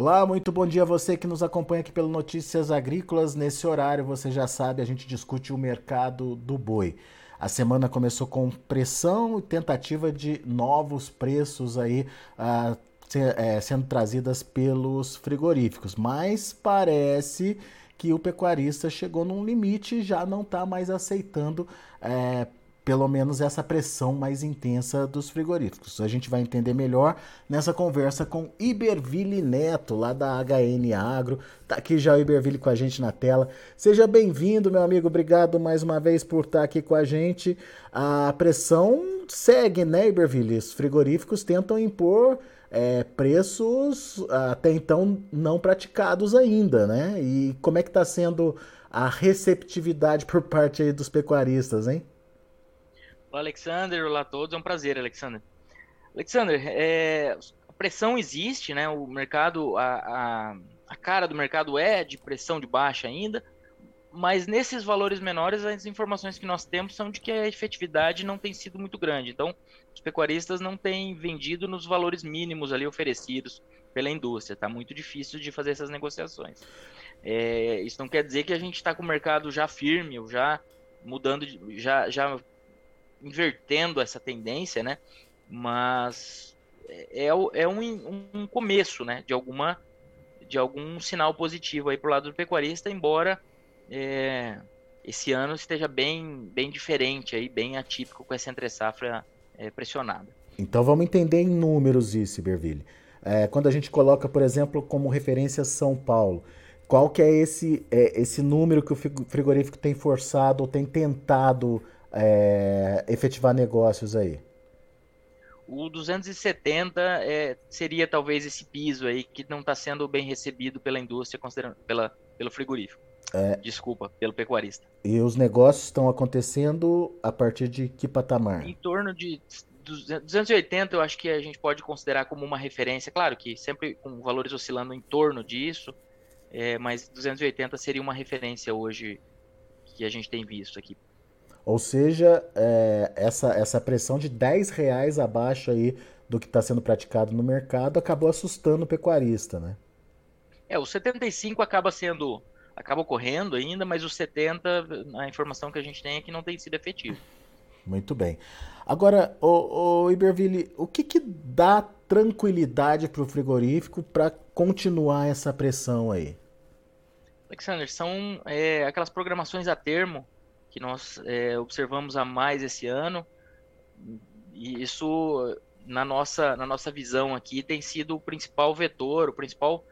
Olá, muito bom dia a você que nos acompanha aqui pelo Notícias Agrícolas. Nesse horário, você já sabe, a gente discute o mercado do boi. A semana começou com pressão e tentativa de novos preços aí uh, é, sendo trazidas pelos frigoríficos, mas parece que o pecuarista chegou num limite e já não está mais aceitando é, pelo menos essa pressão mais intensa dos frigoríficos. A gente vai entender melhor nessa conversa com Iberville Neto, lá da HN Agro. Tá aqui já o Iberville com a gente na tela. Seja bem-vindo, meu amigo. Obrigado mais uma vez por estar aqui com a gente. A pressão segue, né, Iberville? Os frigoríficos tentam impor é, preços até então não praticados ainda, né? E como é que está sendo a receptividade por parte dos pecuaristas, hein? Olá, Alexander. Olá a todos. É um prazer, Alexander. Alexander, é, a pressão existe, né? O mercado, a, a, a, cara do mercado é de pressão de baixa ainda, mas nesses valores menores, as informações que nós temos são de que a efetividade não tem sido muito grande. Então, os pecuaristas não têm vendido nos valores mínimos ali oferecidos pela indústria. Está muito difícil de fazer essas negociações. É, isso não quer dizer que a gente está com o mercado já firme, ou já mudando, já, já invertendo essa tendência, né? Mas é, é um, um começo, né? De alguma de algum sinal positivo aí para o lado do pecuarista, embora é, esse ano esteja bem, bem diferente aí, bem atípico com essa entre safra é, pressionada. Então vamos entender em números isso, Berville. É, quando a gente coloca, por exemplo, como referência São Paulo, qual que é esse, é, esse número que o frigorífico tem forçado ou tem tentado é, efetivar negócios aí? O 270 é, seria talvez esse piso aí que não está sendo bem recebido pela indústria, considerando pela, pelo frigorífico. É, Desculpa, pelo pecuarista. E os negócios estão acontecendo a partir de que patamar? Em torno de 280, eu acho que a gente pode considerar como uma referência. Claro que sempre com valores oscilando em torno disso, é, mas 280 seria uma referência hoje que a gente tem visto aqui. Ou seja, é, essa, essa pressão de 10 reais abaixo aí do que está sendo praticado no mercado acabou assustando o pecuarista, né? É, o 75 acaba sendo, acaba ocorrendo ainda, mas o 70, a informação que a gente tem é que não tem sido efetivo. Muito bem. Agora, o, o Iberville, o que, que dá tranquilidade para o frigorífico para continuar essa pressão aí? Alexander, são é, aquelas programações a termo que nós é, observamos a mais esse ano. E isso, na nossa, na nossa visão aqui, tem sido o principal vetor, o principal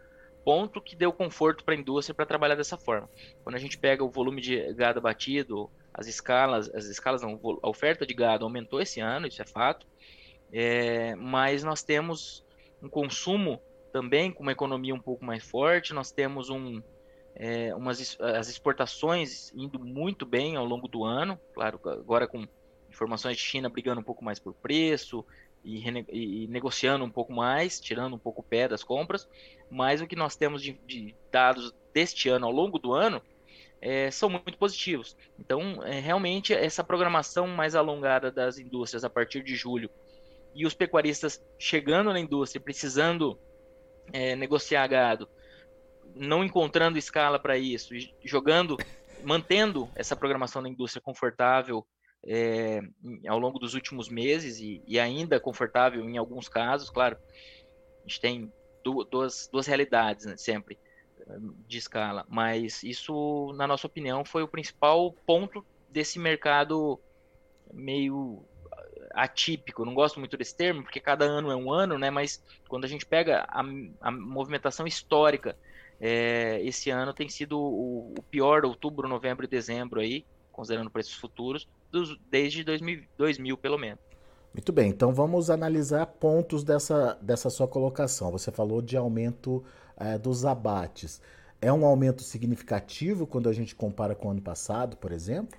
ponto que deu conforto para a indústria para trabalhar dessa forma. Quando a gente pega o volume de gado batido, as escalas, as escalas não, a oferta de gado aumentou esse ano, isso é fato, é, mas nós temos um consumo também com uma economia um pouco mais forte, nós temos um, é, umas, as exportações indo muito bem ao longo do ano, claro, agora com informações de China brigando um pouco mais por preço e, e, negociando um pouco mais, tirando um pouco o pé das compras, mas o que nós temos de, de dados deste ano ao longo do ano é, são muito positivos. Então, é, realmente, essa programação mais alongada das indústrias a partir de julho e os pecuaristas chegando na indústria, precisando é, negociar gado, não encontrando escala para isso, jogando, mantendo essa programação da indústria confortável é, ao longo dos últimos meses e, e, ainda confortável em alguns casos, claro. A gente tem duas, duas realidades né, sempre de escala, mas isso, na nossa opinião, foi o principal ponto desse mercado meio atípico. Não gosto muito desse termo, porque cada ano é um ano, né? Mas quando a gente pega a, a movimentação histórica é, esse ano tem sido o, o, pior, outubro, novembro e dezembro aí, considerando preços futuros, dos, desde 2000, 2000 pelo menos. Muito bem, então vamos analisar pontos dessa, dessa sua colocação. Você falou de aumento é, dos abates. É um aumento significativo quando a gente compara com o ano passado, por exemplo?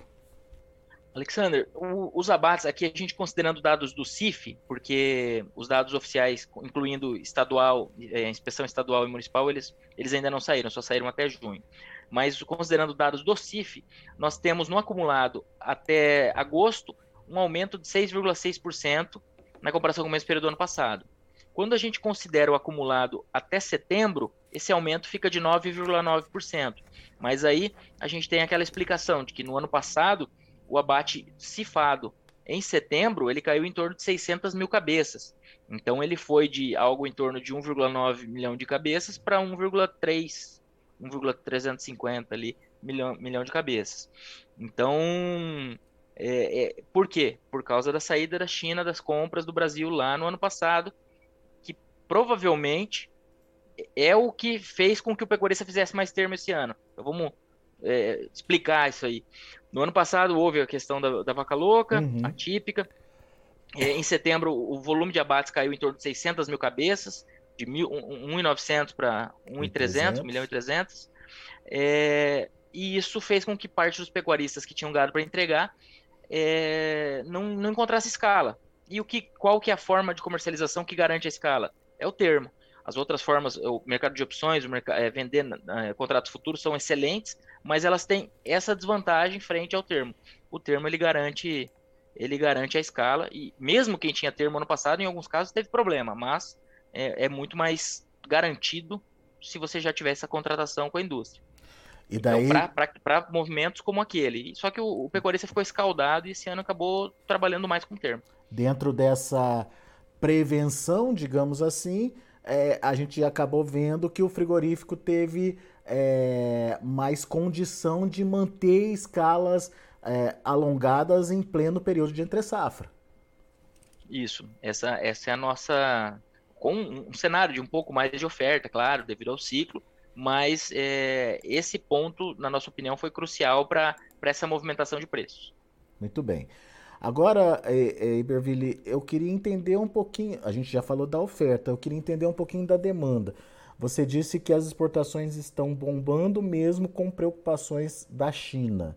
Alexander, o, os abates aqui a gente considerando dados do CIF, porque os dados oficiais, incluindo estadual, é, inspeção estadual e municipal, eles, eles ainda não saíram, só saíram até junho. Mas considerando dados do CIF, nós temos no acumulado até agosto um aumento de 6,6% na comparação com o mesmo período do ano passado. Quando a gente considera o acumulado até setembro, esse aumento fica de 9,9%. Mas aí a gente tem aquela explicação de que no ano passado o abate cifado em setembro ele caiu em torno de 600 mil cabeças. Então ele foi de algo em torno de 1,9 milhão de cabeças para 1,3, 1,350 ali milhão, milhão de cabeças. Então, é, é, por quê? Por causa da saída da China das compras do Brasil lá no ano passado, que provavelmente é o que fez com que o pecuarista fizesse mais termo esse ano. Então vamos é, explicar isso aí. No ano passado houve a questão da, da vaca louca, uhum. atípica. Em setembro, o volume de abates caiu em torno de 600 mil cabeças, de 1.900 para 1.300, 1 milhão e 300. É, e isso fez com que parte dos pecuaristas que tinham gado para entregar é, não, não encontrasse escala. E o que, qual que é a forma de comercialização que garante a escala? É o termo. As outras formas, o mercado de opções, é, vender é, contratos futuros são excelentes, mas elas têm essa desvantagem frente ao termo. O termo ele garante ele garante a escala e mesmo quem tinha termo ano passado, em alguns casos teve problema, mas é, é muito mais garantido se você já tivesse a contratação com a indústria. E daí... Então, para movimentos como aquele. Só que o, o pecuarista ficou escaldado e esse ano acabou trabalhando mais com o termo. Dentro dessa prevenção, digamos assim, é, a gente acabou vendo que o frigorífico teve é, mais condição de manter escalas é, alongadas em pleno período de entre-safra. Isso, essa, essa é a nossa. Com um cenário de um pouco mais de oferta, claro, devido ao ciclo, mas é, esse ponto, na nossa opinião, foi crucial para essa movimentação de preços. Muito bem. Agora, é, é, Iberville, eu queria entender um pouquinho. A gente já falou da oferta, eu queria entender um pouquinho da demanda. Você disse que as exportações estão bombando mesmo com preocupações da China.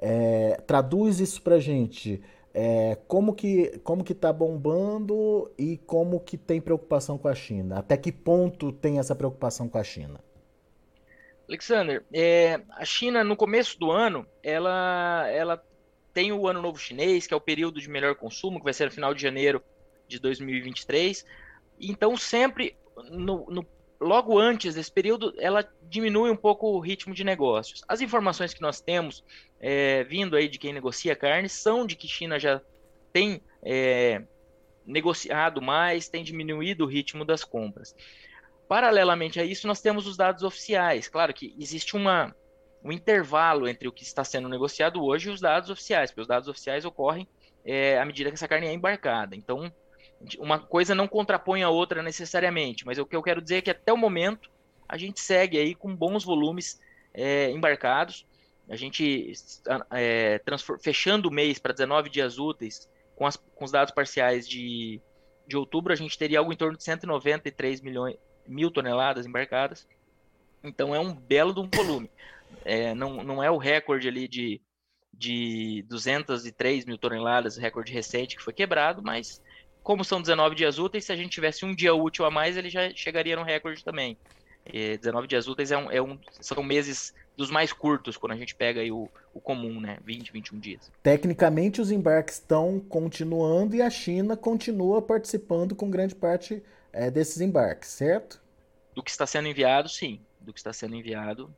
É, traduz isso para gente. É, como que como que está bombando e como que tem preocupação com a China? Até que ponto tem essa preocupação com a China? Alexander, é, a China no começo do ano, ela, ela tem o Ano Novo Chinês, que é o período de melhor consumo, que vai ser no final de janeiro de 2023. Então, sempre no, no, logo antes desse período, ela diminui um pouco o ritmo de negócios. As informações que nós temos é, vindo aí de quem negocia carne são de que China já tem é, negociado mais, tem diminuído o ritmo das compras. Paralelamente a isso, nós temos os dados oficiais. Claro que existe uma, um intervalo entre o que está sendo negociado hoje e os dados oficiais, porque os dados oficiais ocorrem é, à medida que essa carne é embarcada. Então, uma coisa não contrapõe a outra necessariamente, mas o que eu quero dizer é que até o momento a gente segue aí com bons volumes é, embarcados. A gente é, fechando o mês para 19 dias úteis com, as, com os dados parciais de, de outubro, a gente teria algo em torno de 193 milhões, mil toneladas embarcadas. Então é um belo de um volume. É, não, não é o recorde ali de, de 203 mil toneladas, recorde recente que foi quebrado, mas como são 19 dias úteis, se a gente tivesse um dia útil a mais, ele já chegaria no recorde também. E 19 dias úteis é um, é um, são meses dos mais curtos, quando a gente pega aí o, o comum, né? 20, 21 dias. Tecnicamente, os embarques estão continuando e a China continua participando com grande parte é, desses embarques, certo? Do que está sendo enviado, sim. Do que está sendo enviado.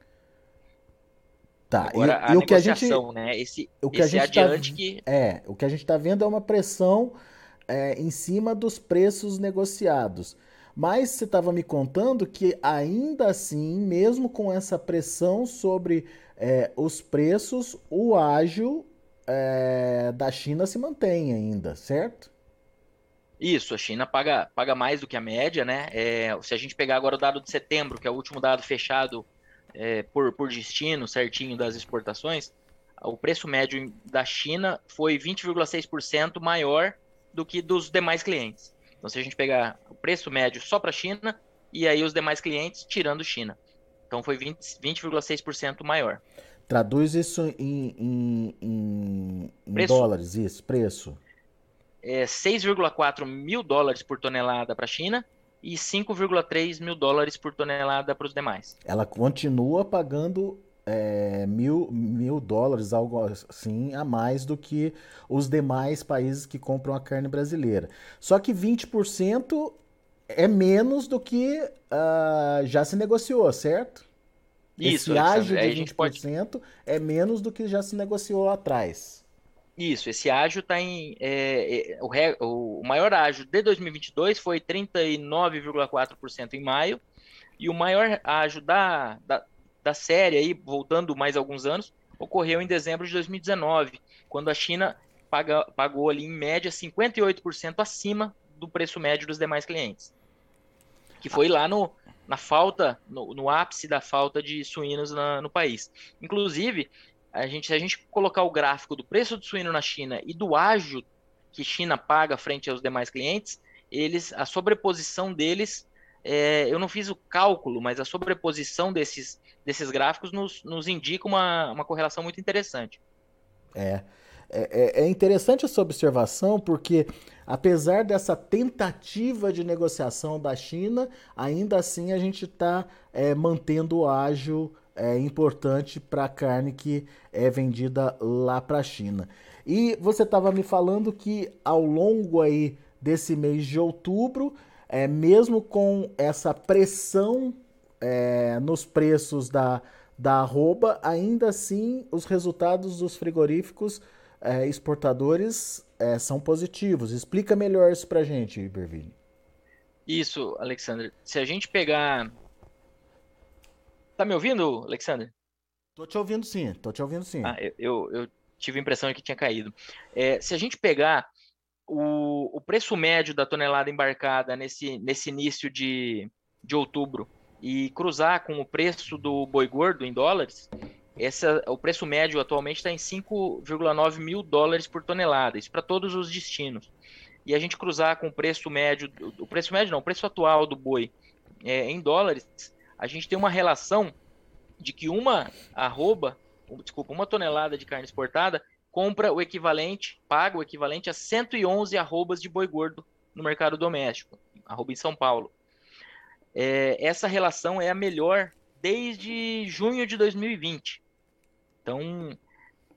Tá. Agora, e, e o que a gente, né? Esse, o que esse a gente tá adiante tá, que é o que a gente está vendo é uma pressão é, em cima dos preços negociados. Mas você estava me contando que ainda assim, mesmo com essa pressão sobre é, os preços, o ágil é, da China se mantém ainda, certo? Isso, a China paga, paga mais do que a média, né? É, se a gente pegar agora o dado de setembro, que é o último dado fechado é, por, por destino, certinho das exportações, o preço médio da China foi 20,6% maior do que dos demais clientes. Então, se a gente pegar o preço médio só para a China e aí os demais clientes tirando China. Então, foi 20,6% 20, maior. Traduz isso em, em, em, em dólares, isso, preço é, 6,4 mil dólares por tonelada para a China e 5,3 mil dólares por tonelada para os demais. Ela continua pagando é, mil, mil dólares, algo assim, a mais do que os demais países que compram a carne brasileira. Só que 20% é menos do que uh, já se negociou, certo? Isso, esse ágio de 20% pode... é menos do que já se negociou atrás. Isso, esse ágio está em. É, é, o, o, maior ágio de 2022 foi 39,4% em maio, e o maior ágio da, da, da série, aí, voltando mais alguns anos, ocorreu em dezembro de 2019, quando a China paga, pagou ali em média 58% acima do preço médio dos demais clientes. Que foi lá no, na falta, no, no ápice da falta de suínos na, no país. Inclusive, a gente, se a gente colocar o gráfico do preço do suíno na China e do ágio que China paga frente aos demais clientes, eles, a sobreposição deles, é, eu não fiz o cálculo, mas a sobreposição desses, desses gráficos nos, nos indica uma, uma correlação muito interessante. É. É, é, é interessante essa observação porque, apesar dessa tentativa de negociação da China, ainda assim a gente está é, mantendo o ágio é, importante para a carne que é vendida lá para a China. E você estava me falando que ao longo aí desse mês de outubro, é, mesmo com essa pressão é, nos preços da, da arroba, ainda assim os resultados dos frigoríficos é, exportadores é, são positivos. Explica melhor isso para gente, Iberville. Isso, Alexandre. Se a gente pegar. Tá me ouvindo, Alexandre? Tô te ouvindo sim, tô te ouvindo sim. Ah, eu, eu tive a impressão de que tinha caído. É, se a gente pegar o, o preço médio da tonelada embarcada nesse, nesse início de, de outubro e cruzar com o preço do boi gordo em dólares, essa, o preço médio atualmente está em 5,9 mil dólares por tonelada, isso para todos os destinos. E a gente cruzar com o preço médio, o preço médio não, o preço atual do boi é, em dólares, a gente tem uma relação de que uma arroba, desculpa, uma tonelada de carne exportada compra o equivalente, paga o equivalente a 111 arrobas de boi gordo no mercado doméstico, arroba em São Paulo. É, essa relação é a melhor desde junho de 2020. Então,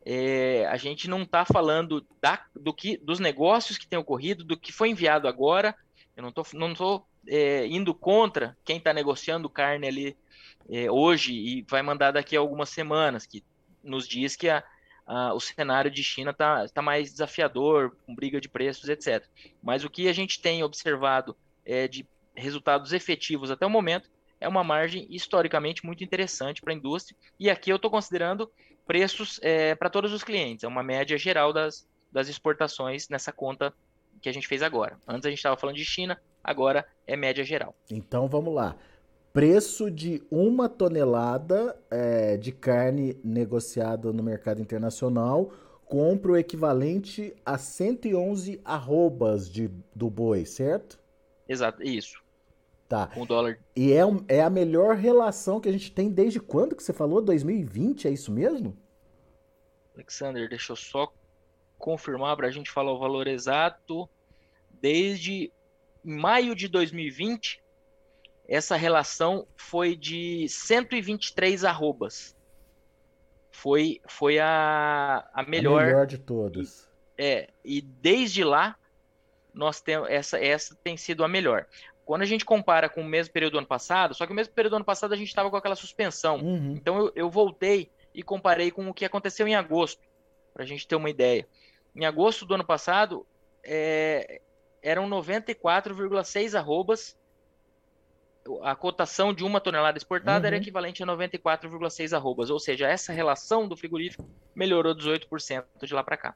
é, a gente não está falando da, do que, dos negócios que têm ocorrido, do que foi enviado agora. Eu não estou não tô, é, indo contra quem está negociando carne ali é, hoje e vai mandar daqui a algumas semanas, que nos diz que a, a, o cenário de China está tá mais desafiador, com briga de preços, etc. Mas o que a gente tem observado é, de resultados efetivos até o momento é uma margem historicamente muito interessante para a indústria. E aqui eu estou considerando preços é, para todos os clientes. É uma média geral das, das exportações nessa conta que a gente fez agora. Antes a gente estava falando de China, agora é média geral. Então vamos lá. Preço de uma tonelada é, de carne negociada no mercado internacional compra o equivalente a 111 arrobas de, do boi, certo? Exato, isso. Tá. Um dólar. E é, é a melhor relação que a gente tem desde quando que você falou? 2020, é isso mesmo? Alexander, deixa eu só confirmar para a gente falar o valor exato. Desde maio de 2020, essa relação foi de 123 arrobas. Foi, foi a, a melhor. A melhor de todas. É, e desde lá, nós temos essa, essa tem sido a melhor. Quando a gente compara com o mesmo período do ano passado, só que o mesmo período do ano passado a gente estava com aquela suspensão. Uhum. Então eu, eu, voltei e comparei com o que aconteceu em agosto, para a gente ter uma ideia. Em agosto do ano passado, é, eram 94,6 arrobas. A cotação de uma tonelada exportada uhum. era equivalente a 94,6 arrobas. Ou seja, essa relação do frigorífico melhorou 18% de lá para cá.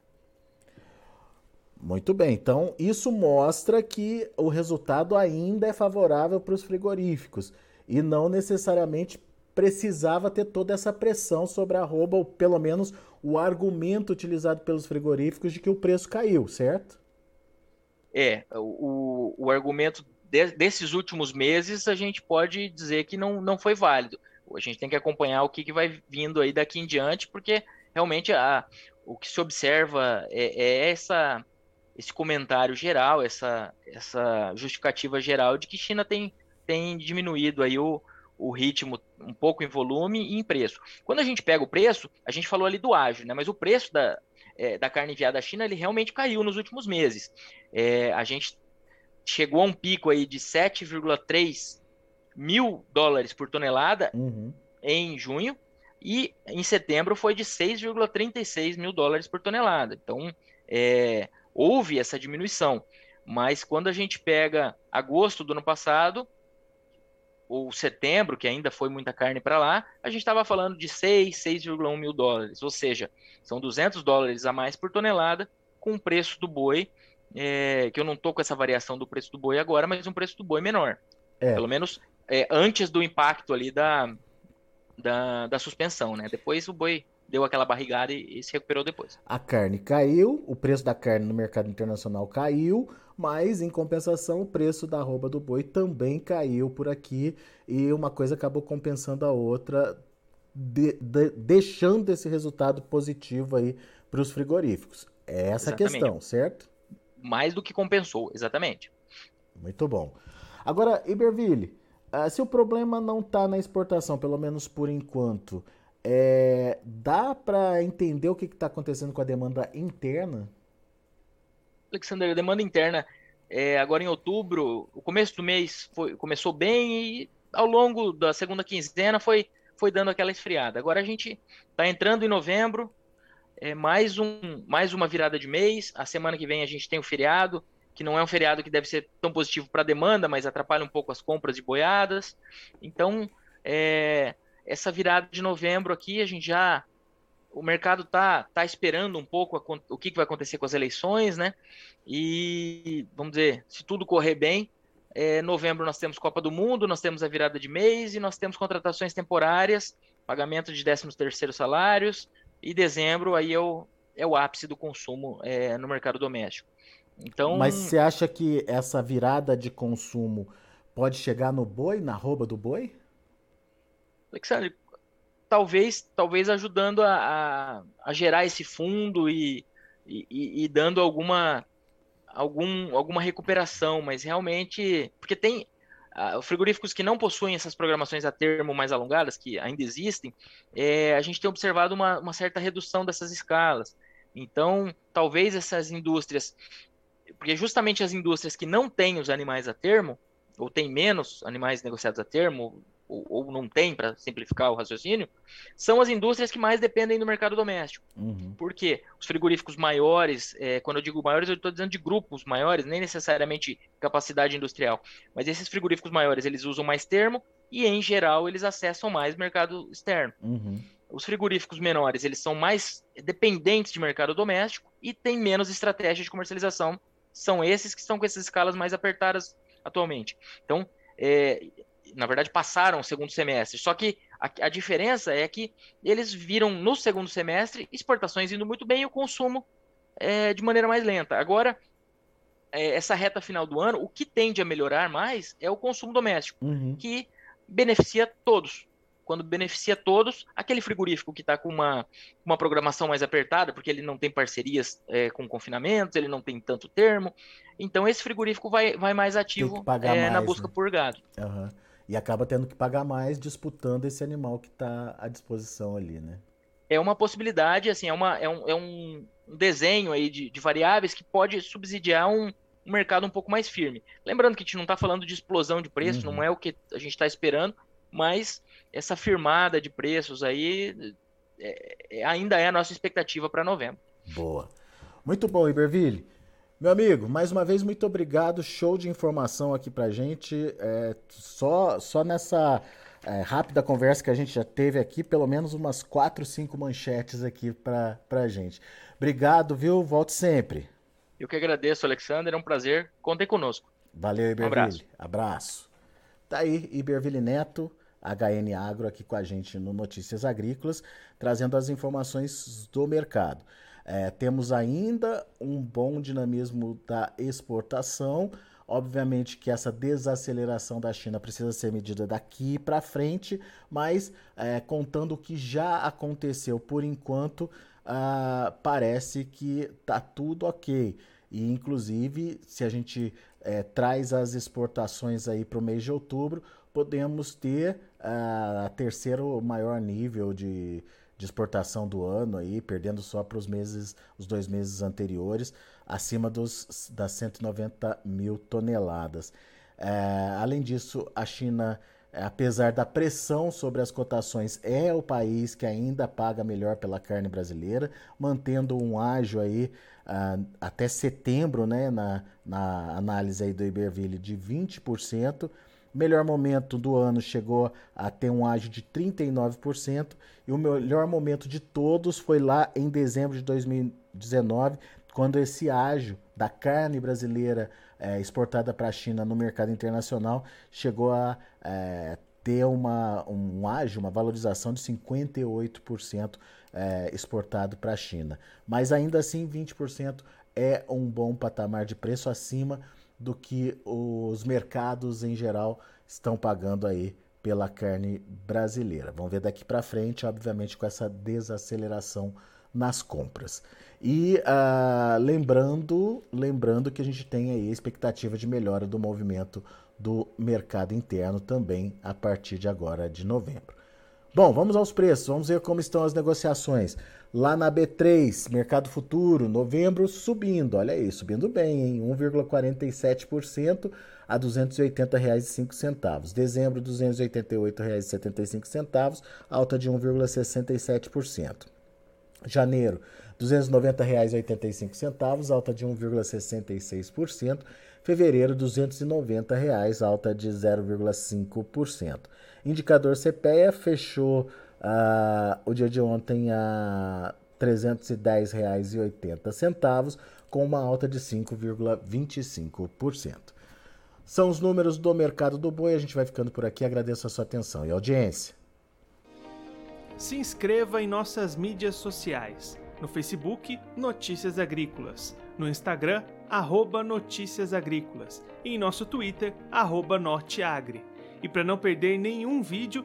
Muito bem, então isso mostra que o resultado ainda é favorável para os frigoríficos e não necessariamente precisava ter toda essa pressão sobre a arroba, ou pelo menos o argumento utilizado pelos frigoríficos de que o preço caiu, certo? É, o, o argumento de, desses últimos meses a gente pode dizer que não, não foi válido. A gente tem que acompanhar o que, que vai vindo aí daqui em diante, porque realmente a, o que se observa é, é essa esse comentário geral, essa, essa justificativa geral de que China tem, tem diminuído aí o, o ritmo um pouco em volume e em preço. Quando a gente pega o preço, a gente falou ali do ágio, né? mas o preço da, é, da carne enviada à China ele realmente caiu nos últimos meses. É, a gente chegou a um pico aí de 7,3 mil dólares por tonelada Uhum. em junho e em setembro foi de 6,36 mil dólares por tonelada. Então, é, houve essa diminuição. Mas quando a gente pega agosto do ano passado, ou setembro, que ainda foi muita carne para lá, a gente estava falando de 6, 6,1 mil dólares. Ou seja, são 200 dólares a mais por tonelada com o preço do boi, é, que eu não estou com essa variação do preço do boi agora, mas um preço do boi menor. É. Pelo menos é, antes do impacto ali da, da, da suspensão, né? Depois o boi deu aquela barrigada e, e se recuperou depois. A carne caiu, o preço da carne no mercado internacional caiu, mas em compensação o preço da arroba do boi também caiu por aqui e uma coisa acabou compensando a outra, de- de- deixando esse resultado positivo aí para os frigoríficos. É essa a Exatamente. questão, certo? Mais do que compensou, exatamente. Muito bom. Agora, Iberville, ah, se o problema não está na exportação, pelo menos por enquanto, é, dá para entender o que está acontecendo com a demanda interna? Alexander, a demanda interna, é, agora em outubro, o começo do mês foi, começou bem e ao longo da segunda quinzena foi, foi dando aquela esfriada. Agora a gente está entrando em novembro, é, mais, um, mais uma virada de mês. A semana que vem a gente tem o feriado, que não é um feriado que deve ser tão positivo para a demanda, mas atrapalha um pouco as compras de boiadas. Então, é, essa virada de novembro aqui, a gente já. O mercado tá, tá esperando um pouco a- o que, que vai acontecer com as eleições, né? E vamos dizer, se tudo correr bem, é, novembro nós temos Copa do Mundo, nós temos a virada de mês e nós temos contratações temporárias, pagamento de 13 terceiro salários, e dezembro aí é o, é o ápice do consumo é, no mercado doméstico. Então, Mas você acha que essa virada de consumo pode chegar no boi, na arroba do boi? Alexandre, talvez, talvez ajudando a, a, a gerar esse fundo e, e, e- dando alguma, algum, alguma recuperação, mas realmente, porque tem ah, frigoríficos que não possuem essas programações a termo mais alongadas, que ainda existem, é, a gente tem observado uma, uma certa redução dessas escalas. Então, talvez essas indústrias, porque justamente as indústrias que não têm os animais a termo, ou têm menos animais negociados a termo, ou, ou não tem, para simplificar o raciocínio, são as indústrias que mais dependem do mercado doméstico. Uhum. Por quê? Os frigoríficos maiores, é, quando eu digo maiores, eu estou dizendo de grupos maiores, nem necessariamente capacidade industrial, mas esses frigoríficos maiores, eles usam mais termo e, em geral, eles acessam mais mercado externo. Uhum. Os frigoríficos menores, eles são mais dependentes de mercado doméstico e têm menos estratégia de comercialização. São esses que estão com essas escalas mais apertadas atualmente. Então, é, na verdade, passaram o segundo semestre. Só que a, a diferença é que eles viram no segundo semestre exportações indo muito bem e o consumo é, de maneira mais lenta. Agora, é, essa reta final do ano, o que tende a melhorar mais é o consumo doméstico Uhum. que beneficia todos. Quando beneficia todos, aquele frigorífico que está com uma, uma programação mais apertada, porque ele não tem parcerias é, com confinamentos, ele não tem tanto termo, então esse frigorífico vai, vai mais ativo é, na mais, busca né? por gado. Aham. E acaba tendo que pagar mais disputando esse animal que está à disposição ali, né? É uma possibilidade, assim, é, uma, é, um, é um desenho aí de, de variáveis que pode subsidiar um, um mercado um pouco mais firme. Lembrando que a gente não está falando de explosão de preço, Uhum. não é o que a gente está esperando, mas essa firmada de preços aí é- é- ainda é a nossa expectativa para novembro. Boa. Muito bom, Iberville. Meu amigo, mais uma vez, muito obrigado. Show de informação aqui pra gente. É, só, só nessa é, rápida conversa que a gente já teve aqui, pelo menos umas quatro, cinco manchetes aqui pra, pra gente. Obrigado, viu? Volte sempre. Eu que agradeço, Alexander, é um prazer. Contem conosco. Valeu, Iberville. abraço. Abraço. Tá aí, Iberville Neto, HN Agro, aqui com a gente no Notícias Agrícolas, trazendo as informações do mercado. É, temos ainda um bom dinamismo da exportação. Obviamente que essa desaceleração da China precisa ser medida daqui para frente, mas é, contando o que já aconteceu por enquanto, ah, parece que tá tudo ok. E inclusive, se a gente é, traz as exportações aí para o mês de outubro, podemos ter ah, terceiro maior nível de, de exportação do ano aí, perdendo só para os meses, os dois meses anteriores, acima dos, das 190 mil toneladas. É, além disso, a China, apesar da pressão sobre as cotações, é o país que ainda paga melhor pela carne brasileira, mantendo um ágio aí uh, até setembro, né, na, na análise aí do Iberville de 20%. Melhor momento do ano chegou a ter um ágio de 39%, e o melhor momento de todos foi lá em dezembro de 2019, quando esse ágio da carne brasileira é, exportada para a China no mercado internacional chegou a é, ter uma, um ágio, uma valorização de 58% é, exportado para a China. Mas ainda assim, 20% é um bom patamar de preço acima do que os mercados em geral estão pagando aí pela carne brasileira. Vamos ver daqui para frente, obviamente, com essa desaceleração nas compras. E uh, lembrando, lembrando que a gente tem aí a expectativa de melhora do movimento do mercado interno também a partir de agora de novembro. Bom, vamos aos preços, vamos ver como estão as negociações. Lá na B3, mercado futuro, novembro subindo, olha aí, subindo bem, em 1,47% a R$ 280,05. Dezembro, R$ 288,75, alta de 1,67%. Janeiro, R$ 290,85, alta de 1,66%. Fevereiro, 290 reais, alta de 0,5%. Indicador CPEA fechou uh, o dia de ontem a R$ 310,80, com uma alta de 5,25%. São os números do mercado do boi. A gente vai ficando por aqui. Agradeço a sua atenção e audiência. Se inscreva em nossas mídias sociais. No Facebook, Notícias Agrícolas. No Instagram, arroba Notícias Agrícolas. E em nosso Twitter, arroba Norteagri. E para não perder nenhum vídeo,